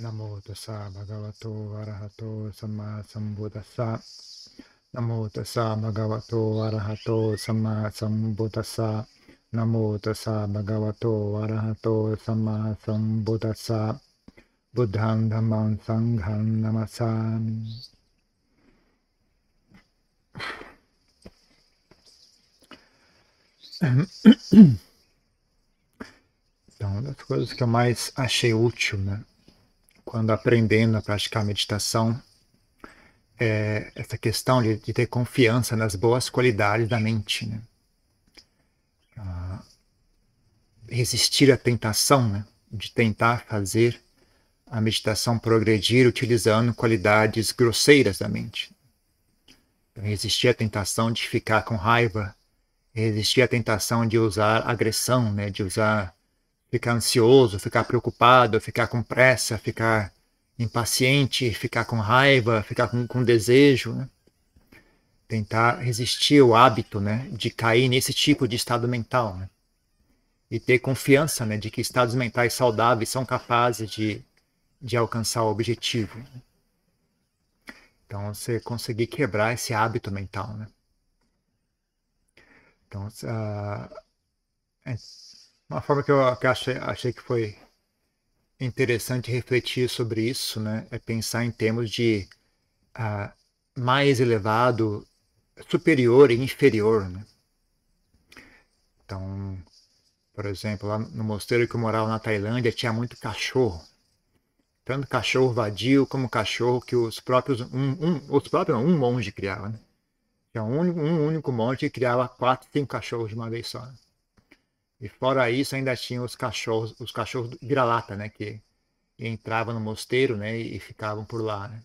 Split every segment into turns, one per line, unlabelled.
Namo tassa bhagavato arahato samma sambuddhassa. Namo tassa bhagavato arahato samma sambuddhassa. Namo tassa bhagavato arahato samma sambuddhassa. Buddham dhammam sangham namasami. Então, das coisas que eu mais achei útil, né, quando aprendendo a praticar meditação, é essa questão de, de ter confiança nas boas qualidades da mente, né? Ah, resistir à tentação, né, de tentar fazer a meditação progredir utilizando qualidades grosseiras da mente. Então, resistir à tentação de ficar com raiva, resistir à tentação de usar agressão, né, de usar ficar ansioso, ficar preocupado, ficar com pressa, ficar impaciente, ficar com raiva, ficar com, com desejo, né? tentar resistir ao hábito, né, de cair nesse tipo de estado mental, né? e ter confiança, né, de que estados mentais saudáveis são capazes de, de alcançar o objetivo. Então, você conseguir quebrar esse hábito mental, né? Então, uh, uma forma que eu, achei, achei que foi interessante refletir sobre isso, né, é pensar em termos de uh, mais elevado, superior e inferior, né? Então, por exemplo, lá no mosteiro que eu morava na Tailândia tinha muito cachorro, tanto cachorro vadio como cachorro que os próprios um, um os próprios não, um monge criava, né? Tinha um, um único monge criava quatro, cinco cachorros de uma vez só. Né? E fora isso, ainda tinha os cachorros, os cachorros vira-lata, né? Que entravam no mosteiro, né? E ficavam por lá, né?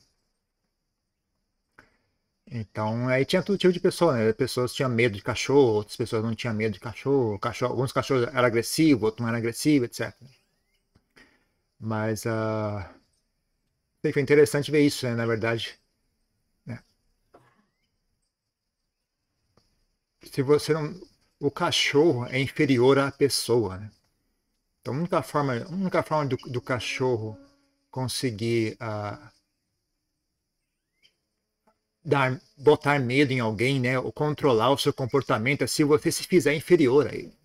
Então, aí tinha todo tipo de pessoa, né? Pessoas tinham medo de cachorro, outras pessoas não tinham medo de cachorro. cachorro alguns cachorros eram agressivos, outros não eram agressivos, etc. Mas, uh, foi interessante ver isso, né? Na verdade, né? Se você não o cachorro é inferior à pessoa. Né? Então, a única forma, a única forma do, do cachorro conseguir uh, dar, botar medo em alguém, né, ou controlar o seu comportamento é se você se fizer inferior a ele.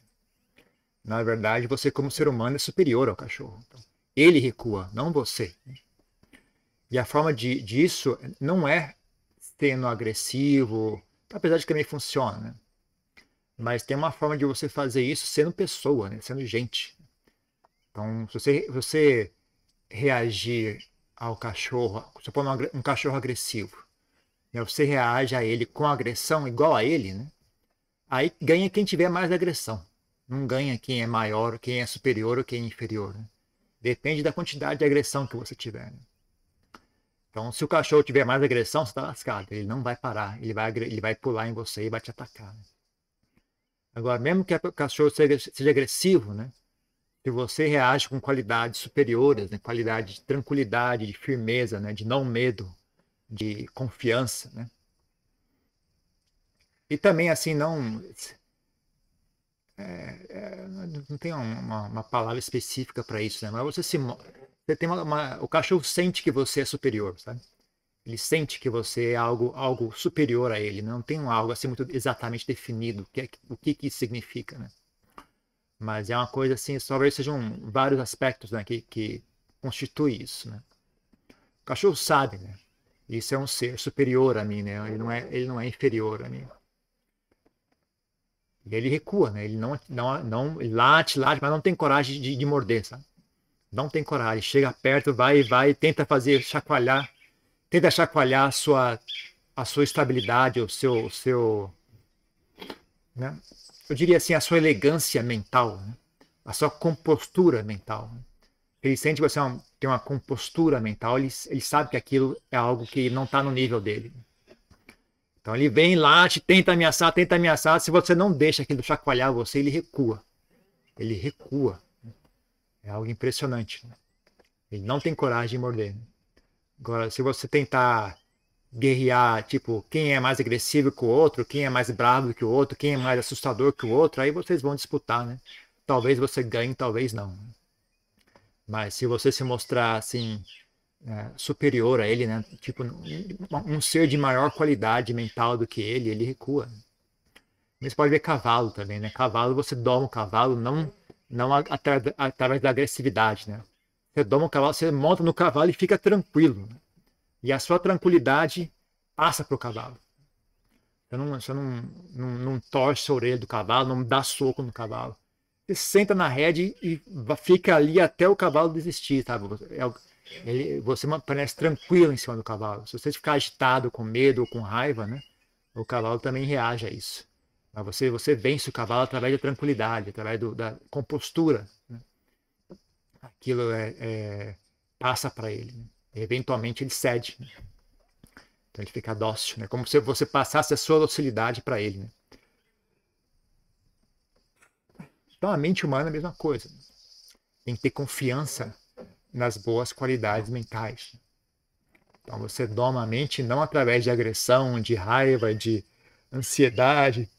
Na verdade, você como ser humano é superior ao cachorro. Então, ele recua, não você. E a forma de, disso não é sendo agressivo, apesar de que também funciona, né? Mas tem uma forma de você fazer isso sendo pessoa, né? sendo gente. Então, se você, você reagir ao cachorro, se for um cachorro agressivo, né? você reage a ele com agressão igual a ele, né? aí ganha quem tiver mais agressão. Não ganha quem é maior, quem é superior ou quem é inferior. Né? Depende da quantidade de agressão que você tiver. Né? Então, se o cachorro tiver mais agressão, você está lascado. Ele não vai parar. Ele vai, ele vai pular em você e vai te atacar. Né? Agora, mesmo que o cachorro seja, seja agressivo, né? Se você reage com qualidades superiores, né? qualidade de tranquilidade, de firmeza, né? de não medo, de confiança, né? E também assim não é, é, não tem uma, uma, palavra específica para isso, né? Mas você se você tem uma, uma, o cachorro sente que você é superior, sabe? Ele sente que você é algo, algo superior a ele, não tem um algo assim muito exatamente definido, o que, é, o que, que isso significa, né? Mas é uma coisa assim, talvez sejam vários aspectos né, que, que constitui isso, né? O cachorro sabe, né? Isso é um ser superior a mim, né? Ele não é, ele não é inferior a mim. E ele recua, né? Ele não, não, não ele late, late, mas não tem coragem de, de morder, sabe? Não tem coragem. Chega perto, vai, vai, tenta fazer chacoalhar tenta chacoalhar a sua, a sua estabilidade, o seu, o seu né? eu diria assim, a sua elegância mental, né? a sua compostura mental. Né? Ele sente que você é tem uma compostura mental, ele, ele sabe que aquilo é algo que não está no nível dele. Então ele vem lá, te tenta ameaçar, tenta ameaçar. Se você não deixa aquilo chacoalhar você, ele recua. Ele recua. É algo impressionante. Né? Ele não tem coragem de morder. Agora, se você tentar guerrear, tipo, quem é mais agressivo que o outro, quem é mais bravo que o outro, quem é mais assustador que o outro, aí vocês vão disputar, né? Talvez você ganhe, talvez não. Mas se você se mostrar assim é, superior a ele, né? Tipo um ser de maior qualidade mental do que ele, ele recua. Você pode ver cavalo também, né? Cavalo, você doma o cavalo não não através da agressividade, né? Você doma o cavalo, você monta no cavalo e fica tranquilo. E a sua tranquilidade passa para o cavalo. Você, não, você não, não, não torce a orelha do cavalo, não dá soco no cavalo. Você senta na rede e fica ali até o cavalo desistir? É ele, você permanece tranquilo em cima do cavalo. Se você ficar agitado, com medo ou com raiva, né? O cavalo também reage a isso. Mas você, você vence o cavalo através da tranquilidade, através do, da compostura. Né? Aquilo é, é passa para ele. Né? Eventualmente ele cede. Né? Então ele fica dócil, né? Como se você passasse a sua docilidade para ele, né? Então a mente humana é a mesma coisa. Tem que ter confiança nas boas qualidades mentais. Então você doma a mente não através de agressão, de raiva, de ansiedade.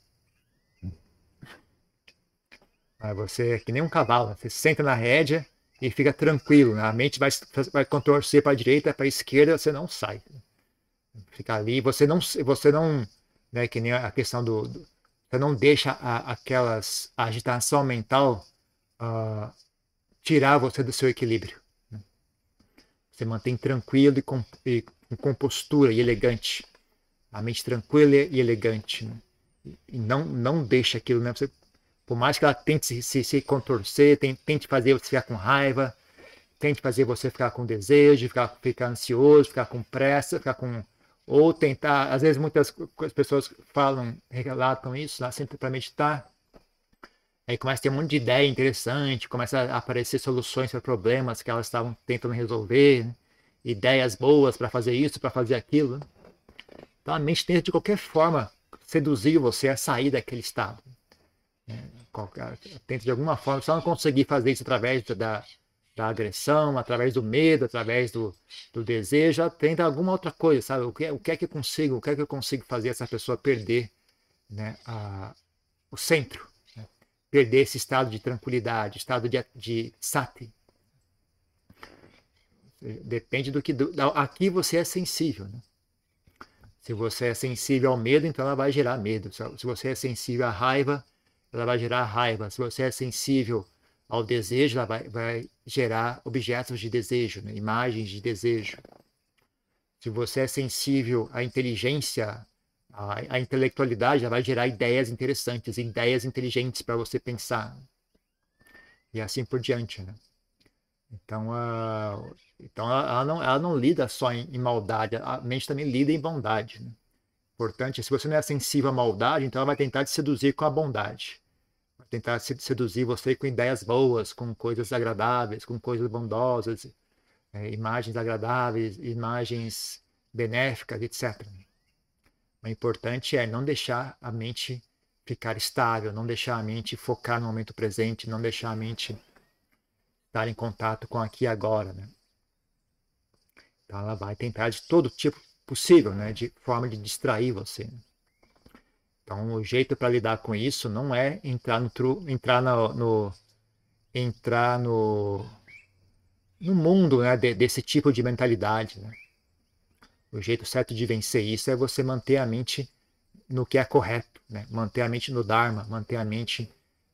Mas você é que nem um cavalo, você senta na rédea e fica tranquilo. Né? A mente vai, vai contorcer para a direita, para a esquerda, você não sai ficar ali. Você não, você não, né, que nem a questão do, do você não deixa a, aquelas a agitação mental uh, tirar você do seu equilíbrio. Né? Você mantém tranquilo e com, e com compostura e elegante, a mente tranquila e elegante, né? e não não deixa aquilo, né? Você, por mais que ela tente se, se, se contorcer, tente, tente fazer você ficar com raiva, tente fazer você ficar com desejo, ficar, ficar ansioso, ficar com pressa, ficar com ou tentar, às vezes muitas pessoas falam, relatam isso lá sempre para meditar. Aí começa a ter um monte de ideia interessante, começa a aparecer soluções para problemas que elas estavam tentando resolver, né? ideias boas para fazer isso, para fazer aquilo. Né? Então a mente tenta de qualquer forma seduzir você a sair daquele estado. Né? Tenta de alguma forma, se ela não conseguir fazer isso através da, da agressão, através do medo, através do, do desejo, tenta alguma outra coisa, sabe? O que, o que é que eu consigo, o que é que eu consigo fazer essa pessoa perder né, a, o centro, né? perder esse estado de tranquilidade, estado de, de sati. Depende do que. Do, aqui você é sensível. Né? Se você é sensível ao medo, então ela vai gerar medo. Se você é sensível à raiva, ela vai gerar raiva. Se você é sensível ao desejo, ela vai, vai gerar objetos de desejo, né? imagens de desejo. Se você é sensível à inteligência, à, à intelectualidade, ela vai gerar ideias interessantes, ideias inteligentes para você pensar. E assim por diante. Né? Então, então ela, não, ela não lida só em, em, maldade, a mente também lida em bondade. Né? Portanto, se você não é sensível à maldade, então ela vai tentar te seduzir com a bondade tentar seduzir você com ideias boas, com coisas agradáveis, com coisas bondosas, é, imagens agradáveis, imagens benéficas, etc. O importante é não deixar a mente ficar estável, não deixar a mente focar no momento presente, não deixar a mente estar em contato com aqui e agora. Né? Então ela vai tentar de todo tipo possível, né? de forma de distrair você. Então, o jeito para lidar com isso não é entrar no, entrar no, no entrar no, no mundo né, de, desse tipo de mentalidade. Né? O jeito certo de vencer isso é você manter a mente no que é correto, né? manter a mente no Dharma, manter a mente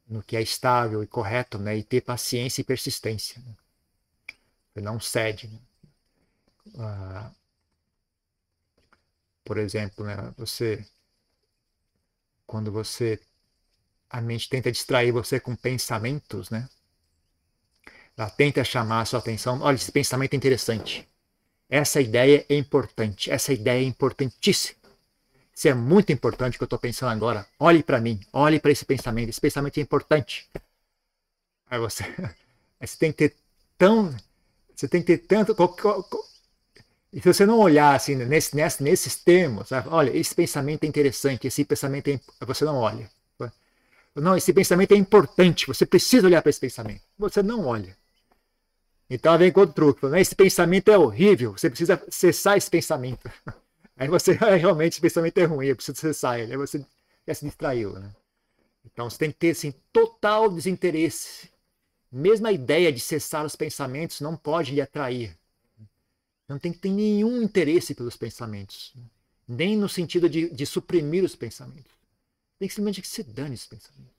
no que é estável e correto, né? e ter paciência e persistência. Né? Não cede. Né? Ah, por exemplo, né? você quando você a mente tenta distrair você com pensamentos, né? Ela tenta chamar a sua atenção. Olha, esse pensamento é interessante. Essa ideia é importante. Essa ideia é importantíssima. Isso é muito importante que eu estou pensando agora. Olhe para mim. Olhe para esse pensamento. Esse pensamento é importante. Aí você, aí você tem que ter tão, você tem que ter tanto. E se você não olhar assim nesse, nesse, nesses termos, sabe? olha, esse pensamento é interessante, esse pensamento é, você não olha. Não, esse pensamento é importante, você precisa olhar para esse pensamento. Você não olha. Então vem com outro truque. Né? Esse pensamento é horrível, você precisa cessar esse pensamento. Aí você realmente esse pensamento é ruim, eu preciso cessar ele. Aí você já se distraiu. Né? Então você tem que ter assim, total desinteresse Mesmo a ideia de cessar os pensamentos não pode lhe atrair. Não tem que ter nenhum interesse pelos pensamentos. Nem no sentido de, de suprimir os pensamentos. Tem que simplesmente que se dane os pensamentos.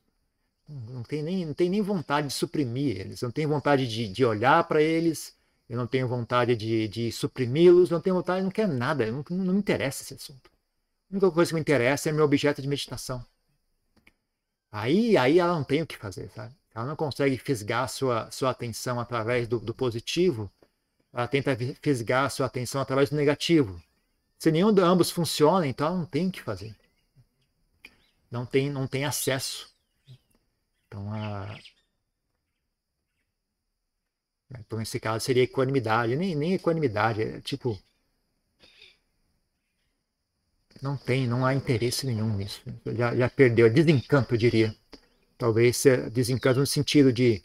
Não tem nem, não tem nem vontade de suprimir eles. Não tenho vontade de, de olhar para eles. Eu não tenho vontade de, de suprimi-los. Não tenho vontade, não quero nada. Não, não me interessa esse assunto. A única coisa que me interessa é meu objeto de meditação. Aí, aí ela não tem o que fazer, sabe? Ela não consegue fisgar sua, sua atenção através do, do positivo. Ela tenta fisgar sua atenção através do negativo. Se nenhum de ambos funciona, então ela não tem o que fazer. Não tem, não tem acesso. Então, a... então, nesse caso, seria equanimidade. Nem, nem equanimidade, é tipo não tem, não há interesse nenhum nisso. Já, já perdeu, desencanto, eu diria. Talvez desencanto no sentido de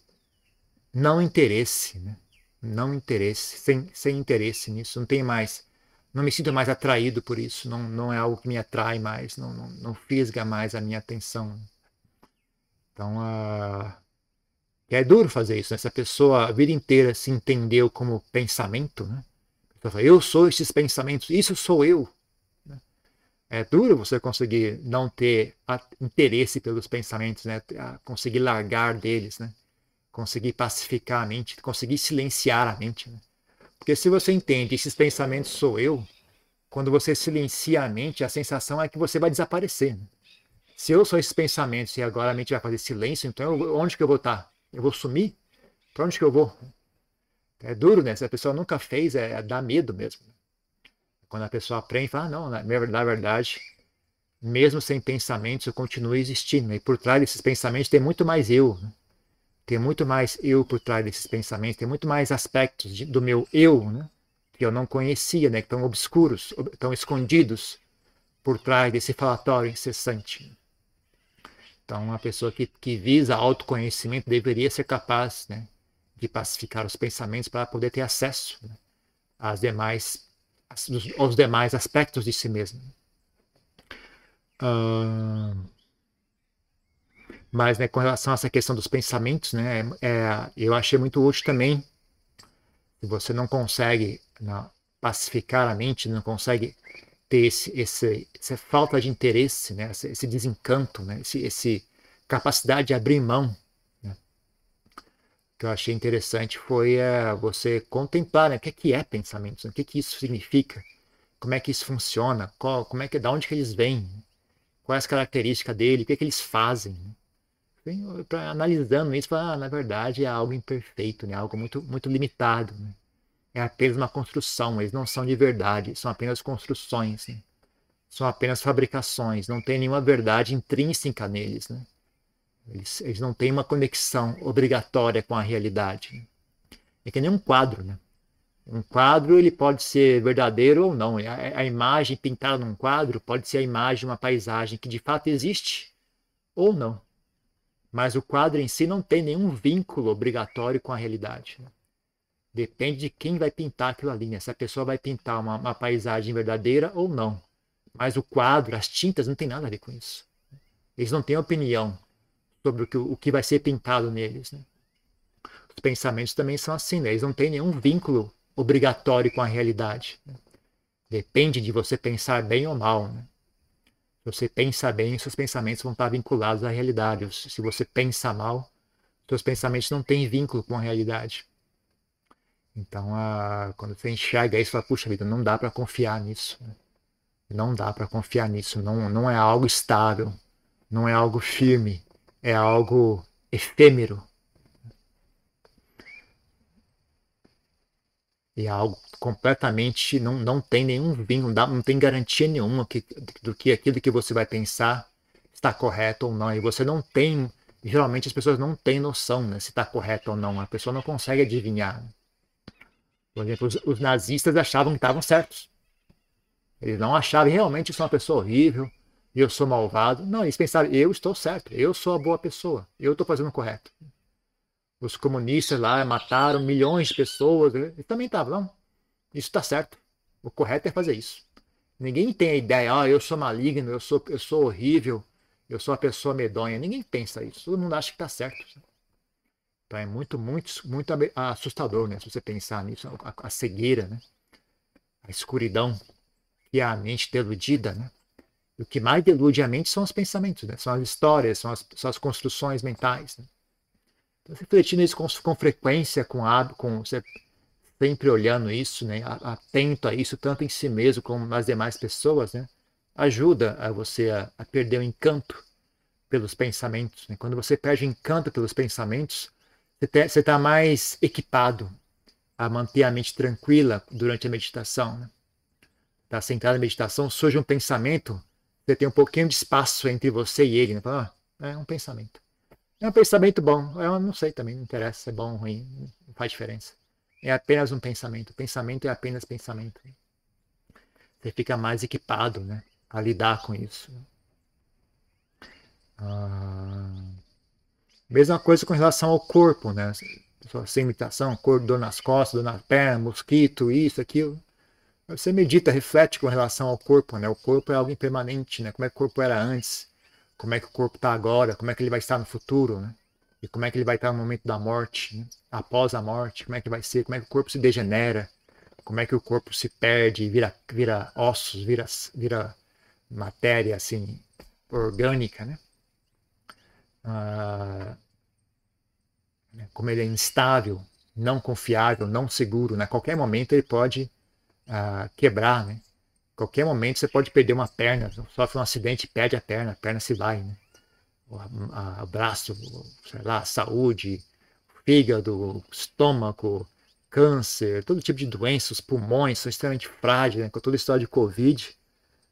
não interesse, né? Não interesse, sem, sem interesse nisso, não tem mais, não me sinto mais atraído por isso, não, não é algo que me atrai mais, não, não, não fisga mais a minha atenção. Então, uh, é duro fazer isso, né? Pessoa a vida inteira se entendeu como pensamento, né? Eu sou esses pensamentos, isso sou eu. É duro você conseguir não ter interesse pelos pensamentos, né? Conseguir largar deles, né? Conseguir pacificar a mente, conseguir silenciar a mente. Né? Porque se você entende, esses pensamentos sou eu, quando você silencia a mente, a sensação é que você vai desaparecer. Né? Se eu sou esses pensamentos e agora a mente vai fazer silêncio, então eu, onde que eu vou estar? Eu vou sumir? Para onde que eu vou? É duro, né? Se a pessoa nunca fez, é, é dá medo mesmo. Quando a pessoa aprende, fala, ah, não, na verdade, mesmo sem pensamentos, eu continuo existindo. Né? E por trás desses pensamentos tem muito mais eu. Né? Tem muito mais eu por trás desses pensamentos, tem muito mais aspectos de, do meu eu, né? que eu não conhecia, né? que estão obscuros, estão escondidos por trás desse falatório incessante. Então, uma pessoa que, que visa autoconhecimento deveria ser capaz né, de pacificar os pensamentos para poder ter acesso né, às demais aos demais aspectos de si mesmo. Uh, mas né, com relação a essa questão dos pensamentos, né, é, eu achei muito útil também. Se você não consegue não, pacificar a mente, não consegue ter esse, esse, essa falta de interesse, né, esse, esse desencanto, né, esse, esse capacidade de abrir mão que eu achei interessante foi é, você contemplar né, o que é, que é pensamento, né, o que, é que isso significa, como é que isso funciona, qual, como é que, da onde que eles vêm, qual é as características dele, o que é que eles fazem. Né? Pra, analisando isso, ah, na verdade é algo imperfeito, né, algo muito, muito limitado. Né? É apenas uma construção, eles não são de verdade, são apenas construções. Né? São apenas fabricações, não tem nenhuma verdade intrínseca neles. Né? Eles, eles não têm uma conexão obrigatória com a realidade. É que nem um quadro, né? Um quadro ele pode ser verdadeiro ou não. A, a, imagem pintada num quadro pode ser a imagem de uma paisagem que de fato existe ou não. Mas o quadro em si não tem nenhum vínculo obrigatório com a realidade. Né? Depende de quem vai pintar aquilo ali. Né? Se a pessoa vai pintar uma, uma paisagem verdadeira ou não. Mas o quadro, as tintas, não tem nada a ver com isso. Eles não têm opinião sobre o que, o que vai ser pintado neles. Né? Os pensamentos também são assim, né? eles não têm nenhum vínculo obrigatório com a realidade. Né? Depende de você pensar bem ou mal. Né? Você pensa bem, seus pensamentos vão estar vinculados à realidade. Se você pensa mal, seus pensamentos não têm vínculo com a realidade. Então, a, quando você enxerga isso, fala, puxa vida, não dá para confiar nisso. Não dá para confiar nisso. Não, não é algo estável. Não é algo firme é algo efêmero. E é algo completamente. Não, não tem nenhum vinho, não, dá, não tem garantia nenhuma que, do que aquilo que você vai pensar está correto ou não. E você não tem. Geralmente as pessoas não têm noção né, se está correto ou não. A pessoa não consegue adivinhar. Por exemplo, os, os nazistas achavam que estavam certos. Eles não achavam realmente que sou uma pessoa horrível, eu sou malvado. Não, eles pensaram, eu estou certo, eu sou a boa pessoa, eu estou fazendo o correto. Os comunistas lá mataram milhões de pessoas, né? eles também estavam, não, isso está certo, o correto é fazer isso. Ninguém tem a ideia, ah, eu sou maligno, eu sou, eu sou horrível, eu sou uma pessoa medonha. Ninguém pensa isso, todo mundo acha que está certo. Então é muito, muito, muito assustador, né? Se você pensar nisso, a, a cegueira, né? A escuridão é a mente deludida, né? E o que mais delude a mente são os pensamentos, né? São as histórias, são as, são as construções mentais. Né? Refletindo isso com, com frequência, com hábito, com sempre olhando isso, né? Atento a isso, tanto em si mesmo como nas demais pessoas, né? Ajuda a você a, a perder o encanto pelos pensamentos. Né? Quando você perde o encanto pelos pensamentos, você está mais equipado a manter a mente tranquila durante a meditação. Né? Está sentado na meditação, surge um pensamento, você tem um pouquinho de espaço entre você e ele. Né? Ah, é um pensamento. É um pensamento bom. Eu não sei também, não interessa se é bom ou ruim, não faz diferença. É apenas um pensamento. Pensamento é apenas pensamento. Você fica mais equipado né, a lidar com isso. Ah... Mesma coisa com relação ao corpo, né? Sem imitação, corpo, dor nas costas, dor na perna, mosquito, isso, aquilo. Você medita, reflete com relação ao corpo, né? O corpo é algo impermanente, né? Como é que o corpo era antes, como é que o corpo está agora, como é que ele vai estar no futuro, né? E como é que ele vai estar no momento da morte, né? após a morte, como é que vai ser, como é que o corpo se degenera, como é que o corpo se perde, vira, vira ossos, vira, vira matéria, assim, orgânica, né? ah, como ele é instável, não confiável, não seguro, né? qualquer momento ele pode ah, quebrar, né? Qualquer momento você pode perder uma perna, sofre um acidente, perde a perna, a perna se vai, né? O, braço, sei lá, saúde, fígado, estômago, câncer, todo tipo de doenças, os pulmões são extremamente frágeis, né? com toda a história de Covid,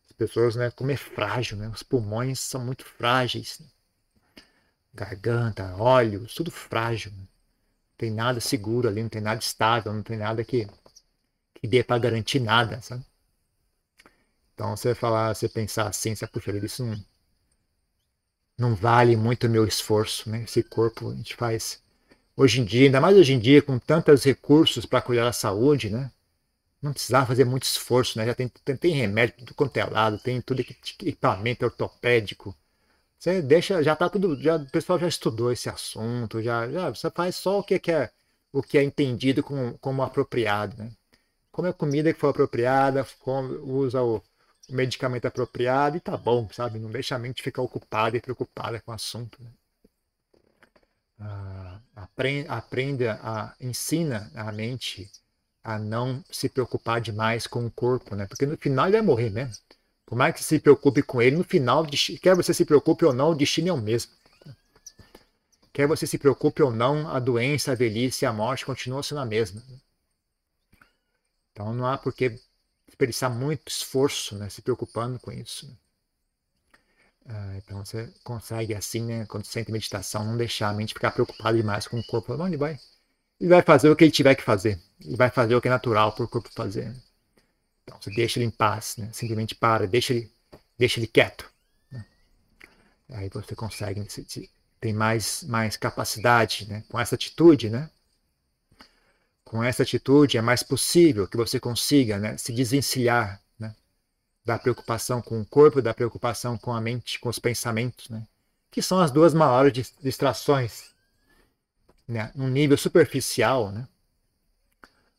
as pessoas, né, como é frágil, né? Os pulmões são muito frágeis. Né? garganta, olhos, tudo frágil. Não tem nada seguro ali, não tem nada estável, não tem nada que, que dê para garantir nada, sabe? Então você falar, você pensar assim, você, puxa isso não, não vale muito o meu esforço, né? Esse corpo a gente faz hoje em dia, ainda mais hoje em dia, com tantos recursos para cuidar da saúde, né? Não precisava fazer muito esforço, né? Já tem, tem, tem remédio tudo quanto é lado, tem tudo equipamento ortopédico, você deixa, já tá tudo, já, o pessoal já estudou esse assunto, já, já você faz só o que, que é o que é entendido como, como apropriado, né? Come a comida que for apropriada, come, usa o, medicamento apropriado e tá bom, sabe? Não deixa a mente ficar ocupada e preocupada com o assunto. Né? Ah, aprende, aprenda, a, ensina a mente a não se preocupar demais com o corpo, né? Porque no final ele vai morrer mesmo. Por mais que se preocupe com ele, no final, quer você se preocupe ou não, o destino é o mesmo. Quer você se preocupe ou não, a doença, a velhice, a morte continuam sendo a mesma. Então não há por que desperdiçar muito esforço né, se preocupando com isso. Ah, então você consegue assim, né, quando sente meditação, não deixar a mente ficar preocupada demais com o corpo. Não, ele vai, ele vai fazer o que ele tiver que fazer. Ele vai fazer o que é natural para o corpo fazer. Então, você deixa ele em paz, né? simplesmente para, deixa ele, deixa ele quieto. Né? Aí você consegue, tem mais, mais capacidade né? com essa atitude, né? Com essa atitude é mais possível que você consiga né? se desvencilhar né? da preocupação com o corpo, da preocupação com a mente, com os pensamentos, né? que são as duas maiores distrações. Né? Num nível superficial, né?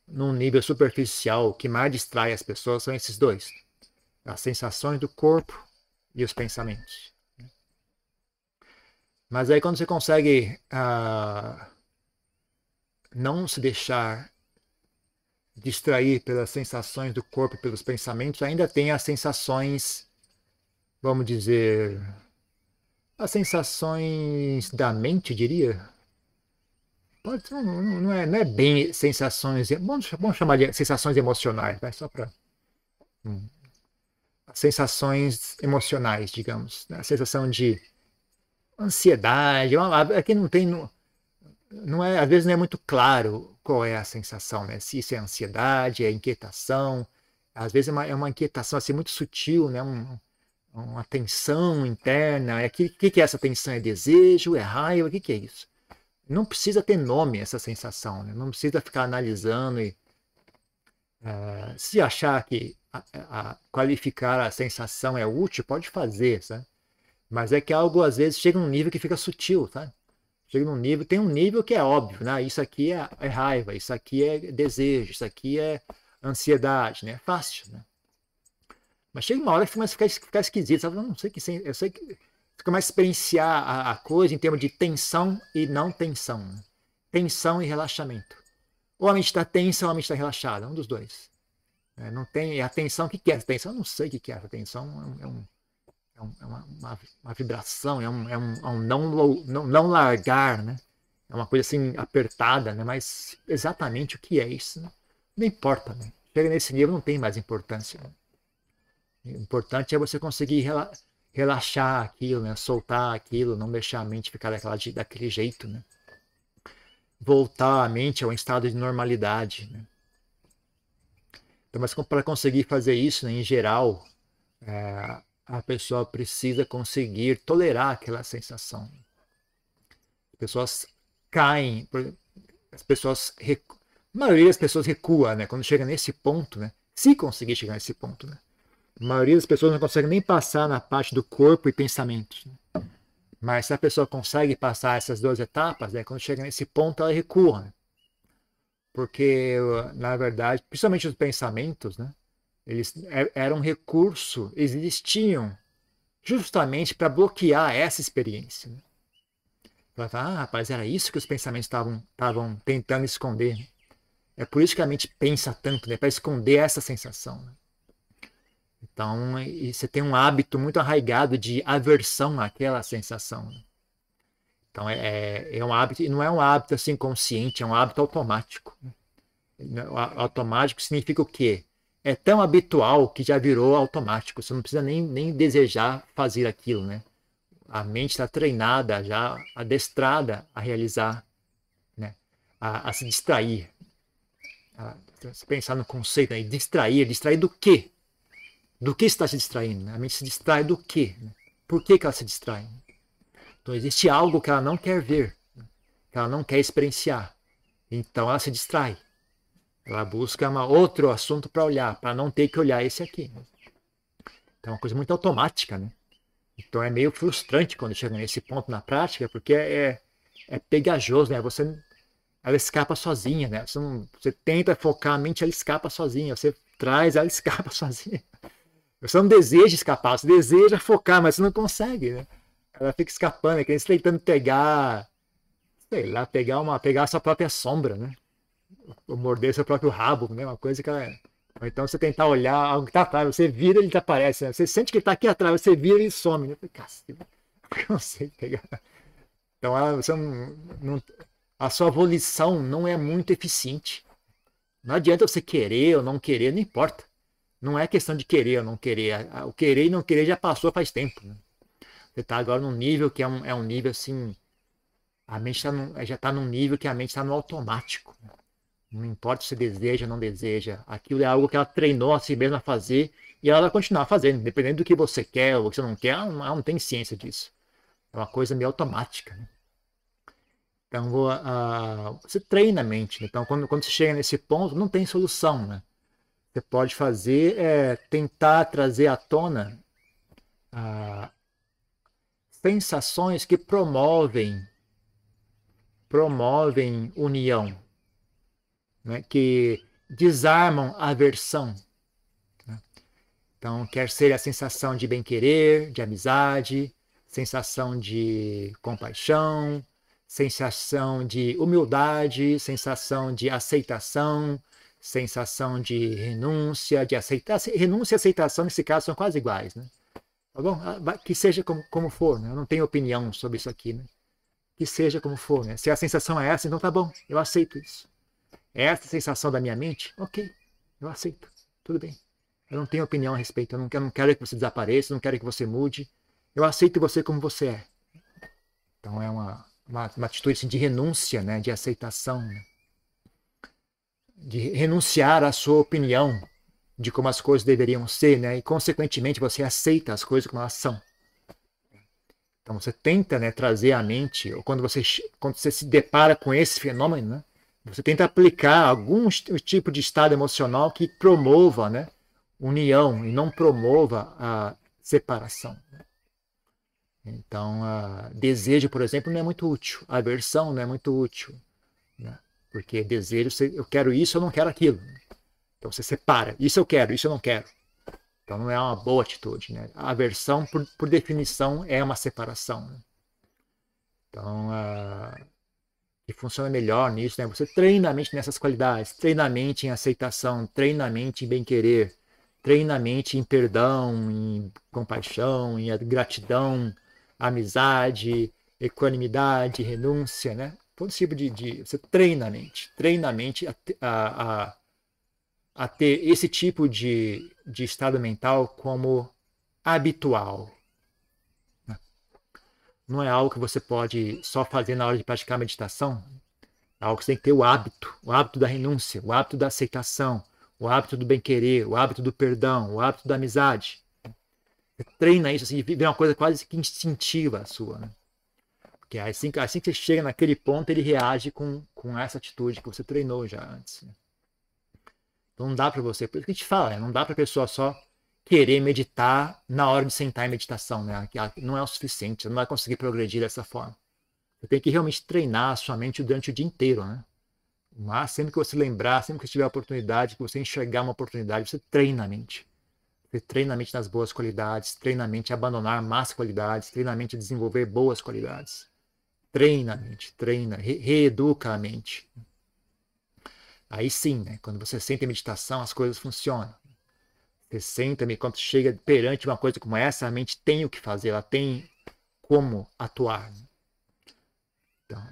num nível superficial, o que mais distrai as pessoas são esses dois: as sensações do corpo e os pensamentos. Mas aí, quando você consegue uh, não se deixar distrair pelas sensações do corpo e pelos pensamentos, ainda tem as sensações, vamos dizer, as sensações da mente, diria, Pode, não, não, é, não é bem sensações. Vamos, chamar de sensações emocionais, vai, só para. Hum, sensações emocionais, digamos. Né? A sensação de ansiedade. Aqui não tem. Não é, às vezes não é muito claro qual é a sensação, né? Se isso é ansiedade, é inquietação. Às vezes é uma, é uma inquietação assim, muito sutil, né? Um, uma tensão interna. O que, que é essa tensão? É desejo? É raiva? O que, que é isso? não precisa ter nome essa sensação, né? não precisa ficar analisando e uh, se achar que a, a, qualificar a sensação é útil, pode fazer, sabe? Mas é que algo às vezes chega num nível que fica sutil, sabe? Chega num nível, tem um nível que é óbvio, né? Isso aqui é, é raiva, isso aqui é desejo, isso aqui é ansiedade, né? É fácil, né? Mas chega uma hora que começa a ficar, ficar esquisito, sabe? Eu não sei que, eu sei que você começa a experienciar a, a coisa em termos de tensão e não tensão. Né? Tensão e relaxamento. Ou a mente está tensa ou a mente está relaxada, um dos dois. É, não tem a tensão, que, que é tensão? Eu não sei o que, é essa tensão. É, um, é, é uma, uma, uma, vibração, é um, é um, é um não, não, não largar, né? É uma coisa assim apertada, né? Mas exatamente o que é isso? Né? Não importa, né? Chega nesse nível, não tem mais importância. Né? O importante é você conseguir relaxar aquilo, né? soltar aquilo, não deixar a mente ficar daquela, daquele jeito. Né? Voltar a mente a um estado de normalidade. Né? Então, mas para conseguir fazer isso, né, em geral, é, a pessoa precisa conseguir tolerar aquela sensação. As pessoas caem, as pessoas, a maioria das pessoas recua, né? Quando chega nesse ponto, né? Se conseguir chegar nesse ponto, né? A maioria das pessoas não consegue nem passar na parte do corpo e pensamentos. Né? Mas se a pessoa consegue passar essas duas etapas, né, quando chega nesse ponto, ela recua. Né? Porque, na verdade, principalmente os pensamentos, né, eles é, eram um recurso, existiam justamente para bloquear essa experiência. Né? ah, rapaz, era isso que os pensamentos estavam tentando esconder. É por isso que a mente pensa tanto, né? para esconder essa sensação. Né? Então, você tem um hábito muito arraigado de aversão àquela sensação. Né? Então, é, é, é um hábito, e não é um hábito assim consciente, é um hábito automático. Né? Automático significa o quê? É tão habitual que já virou automático. Você não precisa nem, nem desejar fazer aquilo, né? A mente está treinada, já adestrada a realizar, né? a, a se distrair. A, se pensar no conceito aí, distrair, distrair do quê? Do que está se distraindo? A mente se distrai do quê? Por que, que ela se distrai? Então existe algo que ela não quer ver, que ela não quer experienciar. Então ela se distrai. Ela busca uma, outro assunto para olhar, para não ter que olhar esse aqui. Então é uma coisa muito automática, né? Então é meio frustrante quando chega nesse ponto na prática, porque é, é pegajoso, né? Você, ela escapa sozinha, né? Você, não, você tenta focar a mente, ela escapa sozinha. Você traz, ela escapa sozinha. Você não deseja escapar, você deseja focar, mas você não consegue, né? Ela fica escapando, é que tentando pegar, sei lá, pegar uma, pegar a sua própria sombra, né? Morder seu próprio rabo, né? Uma coisa que ela... Ou então você tentar olhar algo que tá atrás, você vira ele desaparece, né? Você sente que ele tá aqui atrás, você vira e ele some, né? Cacete, não sei pegar. Então ela, você não, não, a sua volição não é muito eficiente. Não adianta você querer ou não querer, não importa. Não é questão de querer ou não querer. O querer e não querer já passou faz tempo. Né? Você está agora num nível que é um, é um nível assim. A mente tá num, já está num nível que a mente está no automático. Né? Não importa se deseja ou não deseja. Aquilo é algo que ela treinou a si mesma a fazer e ela vai continuar fazendo. Dependendo do que você quer ou que você não quer, ela não, ela não tem ciência disso. É uma coisa meio automática. Né? Então, uh, você treina a mente. Né? Então, quando, quando você chega nesse ponto, não tem solução. Né? você pode fazer é tentar trazer à tona ah, sensações que promovem promovem união, né? que desarmam a aversão. Né? Então, quer ser a sensação de bem-querer, de amizade, sensação de compaixão, sensação de humildade, sensação de aceitação, sensação de renúncia, de aceitar. Renúncia e aceitação, nesse caso, são quase iguais, né? Tá bom? Ah, que seja como, como for, né? Eu não tenho opinião sobre isso aqui, né? Que seja como for, né? Se a sensação é essa, então tá bom, eu aceito isso. É essa sensação da minha mente? Ok, eu aceito, tudo bem. Eu não tenho opinião a respeito, eu não, eu não quero que você desapareça, eu não quero que você mude. Eu aceito você como você é. Então é uma, uma, uma atitude assim, de renúncia, né? De aceitação, né? de renunciar à sua opinião de como as coisas deveriam ser, né? E consequentemente você aceita as coisas como elas são. Então você tenta, né, trazer à mente, ou quando você quando você se depara com esse fenômeno, né, você tenta aplicar algum tipo de estado emocional que promova, né, união e não promova a separação. Né? Então, desejo, por exemplo, não é muito útil. Aversão não é muito útil. Né? Porque desejo, eu quero isso, eu não quero aquilo. Então você separa. Isso eu quero, isso eu não quero. Então não é uma boa atitude. Né? A aversão, por, por definição, é uma separação. Né? Então, uh, funciona melhor nisso, né? Você treina a mente nessas qualidades, treina a mente em aceitação, treina a mente em bem-querer, treina a mente em perdão, em compaixão, em gratidão, amizade, equanimidade, renúncia, né? Todo tipo de, de você treina a mente, treina a mente a, a, a ter esse tipo de, de estado mental como habitual, não é algo que você pode só fazer na hora de praticar meditação. É algo que você tem que ter o hábito, o hábito da renúncia, o hábito da aceitação, o hábito do bem-querer, o hábito do perdão, o hábito da amizade. Você treina isso, assim, vira uma coisa quase que instintiva sua. Né? Porque assim, assim que você chega naquele ponto, ele reage com, com essa atitude que você treinou já antes. Né? Então não dá para você, por isso que a gente fala, né? não dá para a pessoa só querer meditar na hora de sentar em meditação, né? Não é o suficiente, você não vai conseguir progredir dessa forma. Você tem que realmente treinar a sua mente durante o dia inteiro, né? Mas sempre que você lembrar, sempre que você tiver a oportunidade, que você enxergar uma oportunidade, você treina a mente. Você treina a mente nas boas qualidades, treina a mente a abandonar más qualidades, treina a mente a desenvolver boas qualidades. Treina a mente, treina, re reeduca a mente. Aí sim, né? quando você sente a meditação, as coisas funcionam. Você senta, quando chega perante uma coisa como essa, a mente tem o que fazer, ela tem como atuar. Então.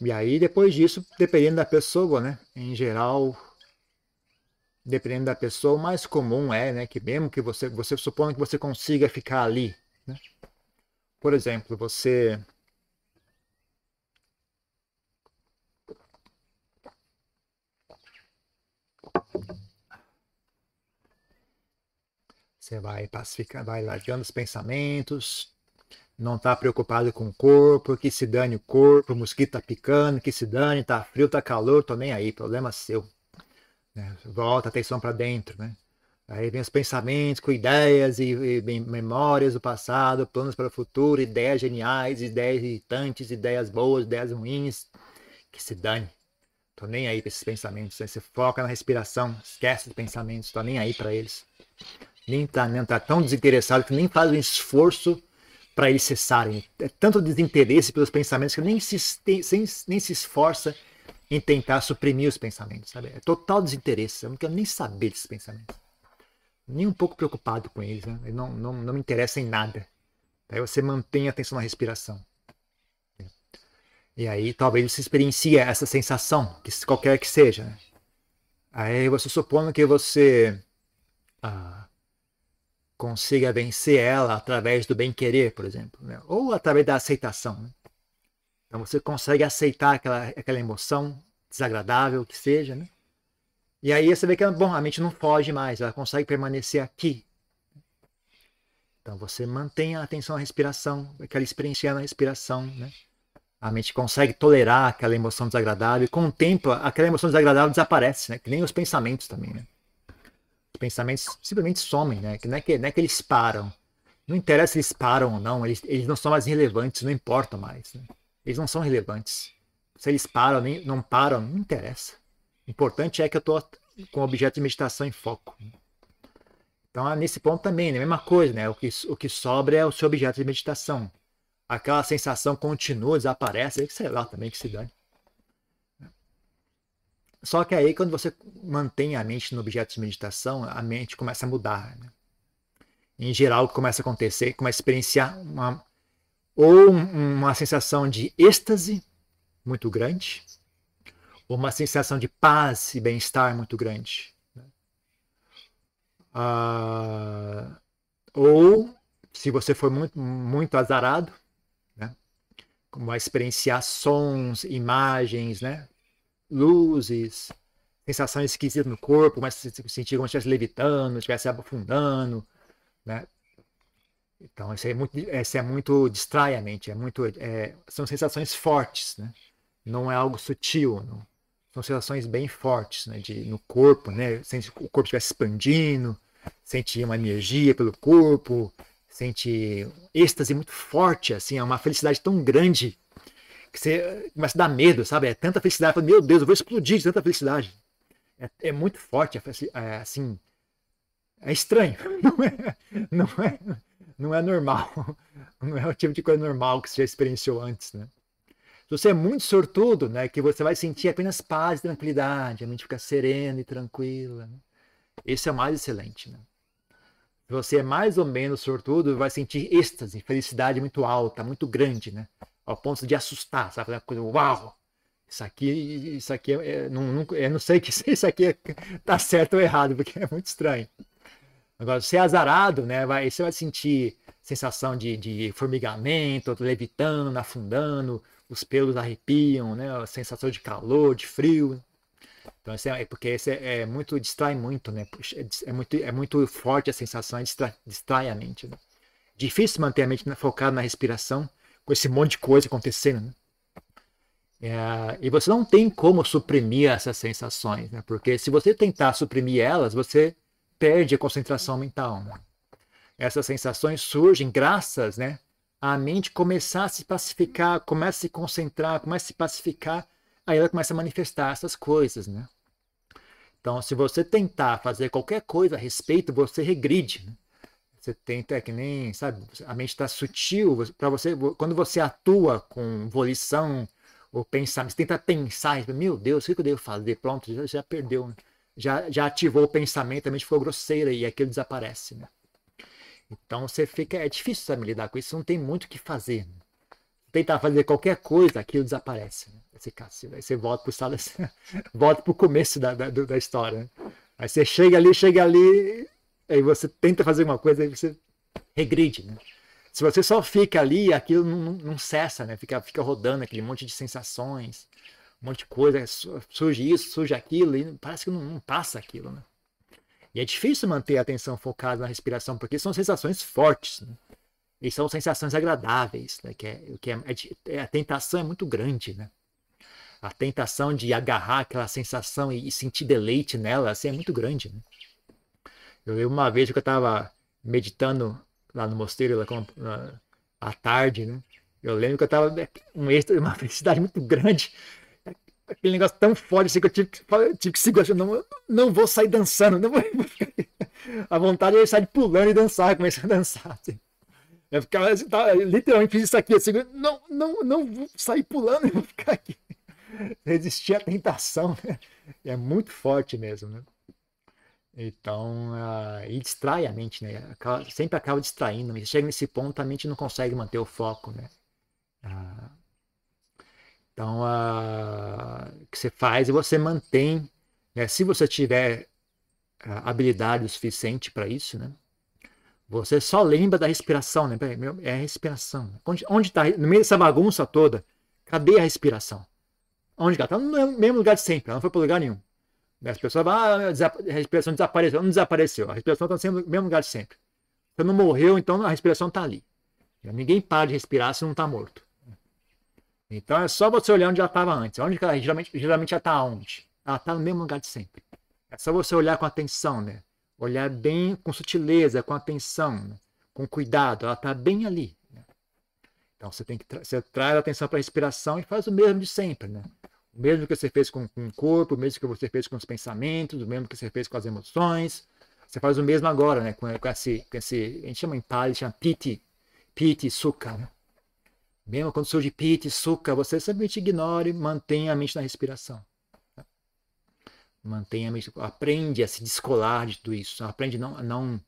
E aí, depois disso, dependendo da pessoa, né? Em geral, dependendo da pessoa, o mais comum é, né? Que mesmo que você, você suponha que você consiga ficar ali né? Por exemplo, você Você vai pacificar, vai largando os pensamentos, não está preocupado com o corpo, que se dane o corpo, o mosquito tá picando, que se dane, tá frio, tá calor, tô nem aí, problema seu. Né? Volta atenção para dentro, né? Aí vem os pensamentos com ideias e, e, memórias do passado, planos para o futuro, ideias geniais, ideias irritantes, ideias boas, ideias ruins. Que se dane. Tô nem aí para esses pensamentos. Aí você foca na respiração, esquece os pensamentos, tô nem aí para eles. Nem tá, nem tá tão desinteressado que nem faz um esforço para eles cessarem. É tanto desinteresse pelos pensamentos que nem se, nem se esforça em tentar suprimir os pensamentos, sabe? É total desinteresse. Eu não quero nem saber desses pensamentos nem um pouco preocupado com eles, né? não, não, não me interessa em nada. Aí você mantém a atenção na respiração. E aí talvez você experiencie essa sensação, que qualquer que seja. Né? Aí você supondo que você ah, consiga vencer ela através do bem-querer, por exemplo, né? ou através da aceitação. Né? Então você consegue aceitar aquela, aquela emoção desagradável que seja, né? E aí você vê que bom, a mente não foge mais, ela consegue permanecer aqui. Então você mantém a atenção à respiração, aquela experiência na respiração, né? A mente consegue tolerar aquela emoção desagradável e com o tempo aquela emoção desagradável desaparece, né? Que nem os pensamentos também, né? Os pensamentos simplesmente somem, né? Que não é que, não é que eles param. Não interessa se eles param ou não, eles, eles não são mais relevantes, não importam mais. Né? Eles não são relevantes. Se eles param, nem, não param, não interessa. Importante é que eu estou com o objeto de meditação em foco. Então, nesse ponto também, né? a mesma coisa, né? O que, o que sobra é o seu objeto de meditação. Aquela sensação continua, desaparece, sei lá também que se dane. Só que aí, quando você mantém a mente no objeto de meditação, a mente começa a mudar. Né? Em geral, o que começa a acontecer, começa a experienciar uma, ou uma sensação de êxtase muito grande, uma sensação de paz e bem-estar muito grande. Né? Ah, ou, se você for muito, muito azarado, né? vai experienciar sons, imagens, né? luzes, sensações esquisitas no corpo, mas sentir como se estivesse levitando, estivesse afundando, né? Então, isso é muito, isso é muito distrai a mente, é muito, é, são sensações fortes, né? Não é algo sutil, não. São sensações bem fortes, né? De, no corpo, né? Sente o corpo estiver expandindo, sente uma energia pelo corpo, sente êxtase muito forte, assim, é uma felicidade tão grande que você começa a dar medo, sabe? É tanta felicidade, meu Deus, eu vou explodir de tanta felicidade. É, é muito forte, é, assim, é estranho, não é, não é, não é normal, não é o tipo de coisa normal que você já experienciou antes, né? Se você é muito sortudo, né, que você vai sentir apenas paz e tranquilidade, a mente fica serena e tranquila. Né? Esse é o mais excelente, né? Se você é mais ou menos sortudo, vai sentir êxtase, felicidade muito alta, muito grande, né? Ao ponto de assustar, sabe? Uma coisa, uau! Isso aqui, isso aqui, é, não, não, eu não sei que isso aqui é, certo ou errado, porque é muito estranho. Agora, se é azarado, né? Vai, você vai sentir sensação de, de formigamento, levitando, afundando, os pelos arrepiam, né? A sensação de calor, de frio. Então, é, é porque esse é, é, muito, distrai muito, né? É, é, muito, é muito forte a sensação, distrai, distrai a mente. Né? Difícil manter a mente focada na respiração, com esse monte de coisa acontecendo, né? É, e você não tem como suprimir essas sensações, né? Porque se você tentar suprimir elas, você perde a concentração mental. Né? Essas sensações surgem graças, né, à mente começar a se pacificar, começa a se concentrar, começa a se pacificar, aí ela começa a manifestar essas coisas, né? Então, se você tentar fazer qualquer coisa a respeito, você regride. Né? Você tenta, é que nem, sabe, a mente está sutil. para você Quando você atua com volição ou pensar, você tenta pensar, meu Deus, o que eu devo fazer? Pronto, já, já perdeu. Né? já, já ativou o pensamento, a mente ficou grosseira e aquilo desaparece, né? Então você fica, é difícil sabe, lidar com isso, não tem muito o que fazer. Tentar fazer qualquer coisa, aquilo desaparece. Né? Aí você volta para o começo da, da, da história. Né? Aí você chega ali, chega ali, aí você tenta fazer uma coisa, aí você regride, né? Se você só fica ali, aquilo não, não, não cessa, né? Fica, fica rodando aquele monte de sensações um monte de coisa, surge isso, surge aquilo, e parece que não, não passa aquilo, né? E é difícil manter a atenção focada na respiração, porque são sensações fortes, né? E são sensações agradáveis, né? Que, é, que é, é, a tentação é muito grande, né? A tentação de agarrar aquela sensação e, e sentir deleite nela, assim, é muito grande, né? Eu lembro uma vez que eu estava meditando lá no mosteiro, lá com, à tarde, né? Eu lembro que eu estava um uma felicidade muito grande aquele negócio tão forte assim que eu tive que, tive que segurar. Não, não vou sair dançando, não vou, A vontade é sair pulando e dançar, começar a dançar. Assim. Eu ficava, assim, tá, literalmente fiz isso aqui, assim, não, não, não vou sair pulando, e vou ficar aqui. Resistir à tentação, né? É muito forte mesmo, né? Então, uh, e distrai a mente, né? Acaba, sempre acaba distraindo. Chega nesse ponto, a mente não consegue manter o foco, né? Uh, então, o que você faz é você mantém, né, se você tiver habilidade o suficiente para isso, né? Você só lembra da respiração, né? É a respiração. Onde está? No meio dessa bagunça toda, cadê a respiração? Onde está? Está no mesmo lugar de sempre, ela não foi para lugar nenhum. As pessoas falam, ah, a respiração desapareceu. Não desapareceu, a respiração está no mesmo lugar de sempre. Você não morreu, então a respiração está ali. Ninguém para de respirar se não está morto. Então é só você olhar onde ela estava antes. Onde ela geralmente, geralmente ela está onde? Ela está no mesmo lugar de sempre. É só você olhar com atenção, né? Olhar bem com sutileza, com atenção, né? com cuidado. Ela está bem ali. Né? Então você tem que você traz atenção para a respiração e faz o mesmo de sempre, né? O mesmo que você fez com, com o corpo, o mesmo que você fez com os pensamentos, o mesmo que você fez com as emoções. Você faz o mesmo agora, né? Com, com, esse, com esse, a gente chama em Pali, chama piti, piti, sukha, né? Mesmo quando surge pite, suca, você simplesmente ignore mantenha a mente na respiração. Mantenha a mente, aprende a se descolar de tudo isso, aprende não, não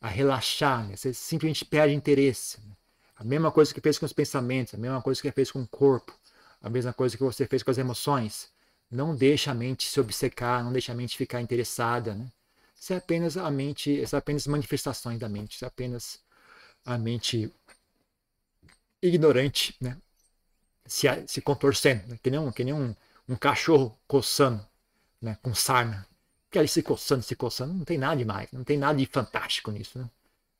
a relaxar, né? você simplesmente perde interesse. Né? A mesma coisa que fez com os pensamentos, a mesma coisa que fez com o corpo, a mesma coisa que você fez com as emoções. Não deixa a mente se obcecar, não deixa a mente ficar interessada. Né? Isso é apenas a mente, isso é apenas manifestações da mente, isso é apenas a mente ignorante, né? Se, se contorcendo, né? que nem, um, que nem um, um cachorro coçando, né? com sarna. Que ali se coçando, se coçando, não tem nada demais, não tem nada de fantástico nisso, né?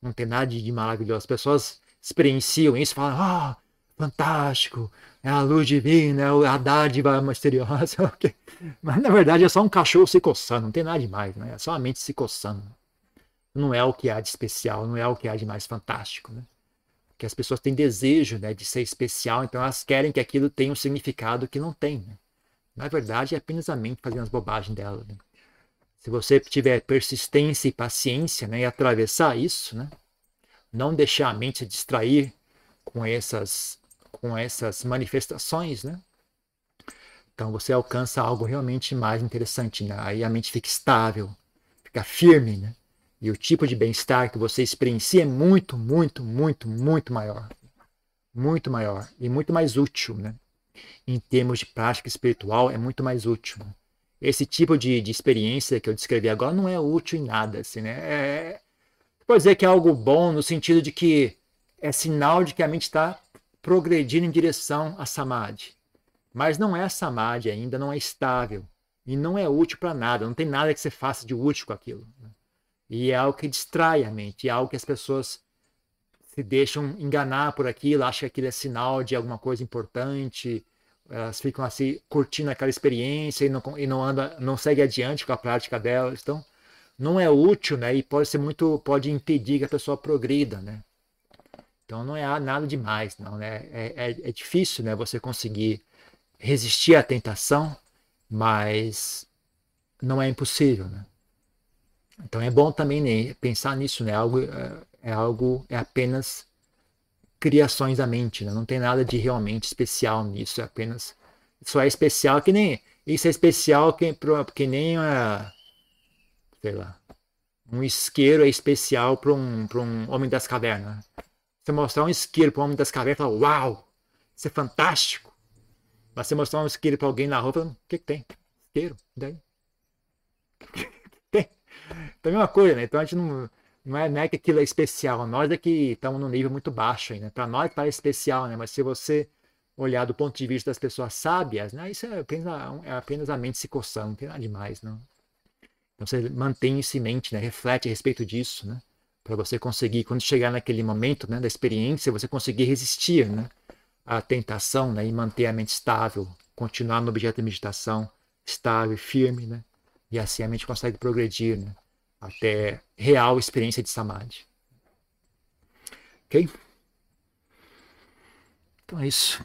Não tem nada de maravilhoso. As pessoas experienciam isso, falam, ah, fantástico, é a luz divina, é a dádiva misteriosa. Mas na verdade é só um cachorro se coçando, não tem nada demais, né? É só a mente se coçando. Não é o que há de especial, não é o que há de mais fantástico, né? Porque as pessoas têm desejo né, de ser especial, então elas querem que aquilo tenha um significado que não tem. Né? Na verdade, é apenas a mente fazendo as bobagens dela. Né? Se você tiver persistência e paciência né, e atravessar isso, né, não deixar a mente se distrair com essas, com essas manifestações, né? Então você alcança algo realmente mais interessante, né? Aí a mente fica estável, fica firme, né? E o tipo de bem-estar que você experiencia é muito, muito, muito, muito maior. Muito maior e muito mais útil, né? Em termos de prática espiritual, é muito mais útil. Esse tipo de, de experiência que eu descrevi agora não é útil em nada, assim, né? É, pode dizer que é algo bom no sentido de que é sinal de que a mente está progredindo em direção a samadhi. Mas não é samadhi ainda, não é estável. E não é útil para nada, não tem nada que você faça de útil com aquilo. Né? E é algo que distrai a mente, é algo que as pessoas se deixam enganar por aquilo, acham que aquilo é sinal de alguma coisa importante, elas ficam assim curtindo aquela experiência e não, e não anda, não segue adiante com a prática delas. Então, não é útil, né? E pode ser muito, pode impedir que a pessoa progrida, né? Então não é nada demais, não, né? É, é, é difícil, né? Você conseguir resistir à tentação, mas não é impossível, né? Então é bom também né, pensar nisso, né? Algo, é, é algo, é apenas criações da mente, né? Não tem nada de realmente especial nisso, é apenas só é especial que nem isso é especial que, que nem a sei lá um isqueiro é especial para um, um homem das cavernas. Você mostrar um isqueiro para um homem das cavernas, fala, uau, isso é fantástico. Mas você mostrar um isqueiro para alguém na rua, fala, o que, que tem? Isqueiro, daí? tem. Então é a mesma coisa, né? Então a gente não, não, é, não é que aquilo é especial. Nós é que estamos num nível muito baixo ainda. Para nós parece especial, né? Mas se você olhar do ponto de vista das pessoas sábias, né? Isso é apenas, é apenas a mente se coçando, não tem nada demais, não. Então você mantém isso em mente, né? Reflete a respeito disso, né? para você conseguir, quando chegar naquele momento né, da experiência, você conseguir resistir né, à tentação né, e manter a mente estável, continuar no objeto de meditação estável, firme, né, e assim a mente consegue progredir né, até real experiência de samadhi. Ok? Então é isso.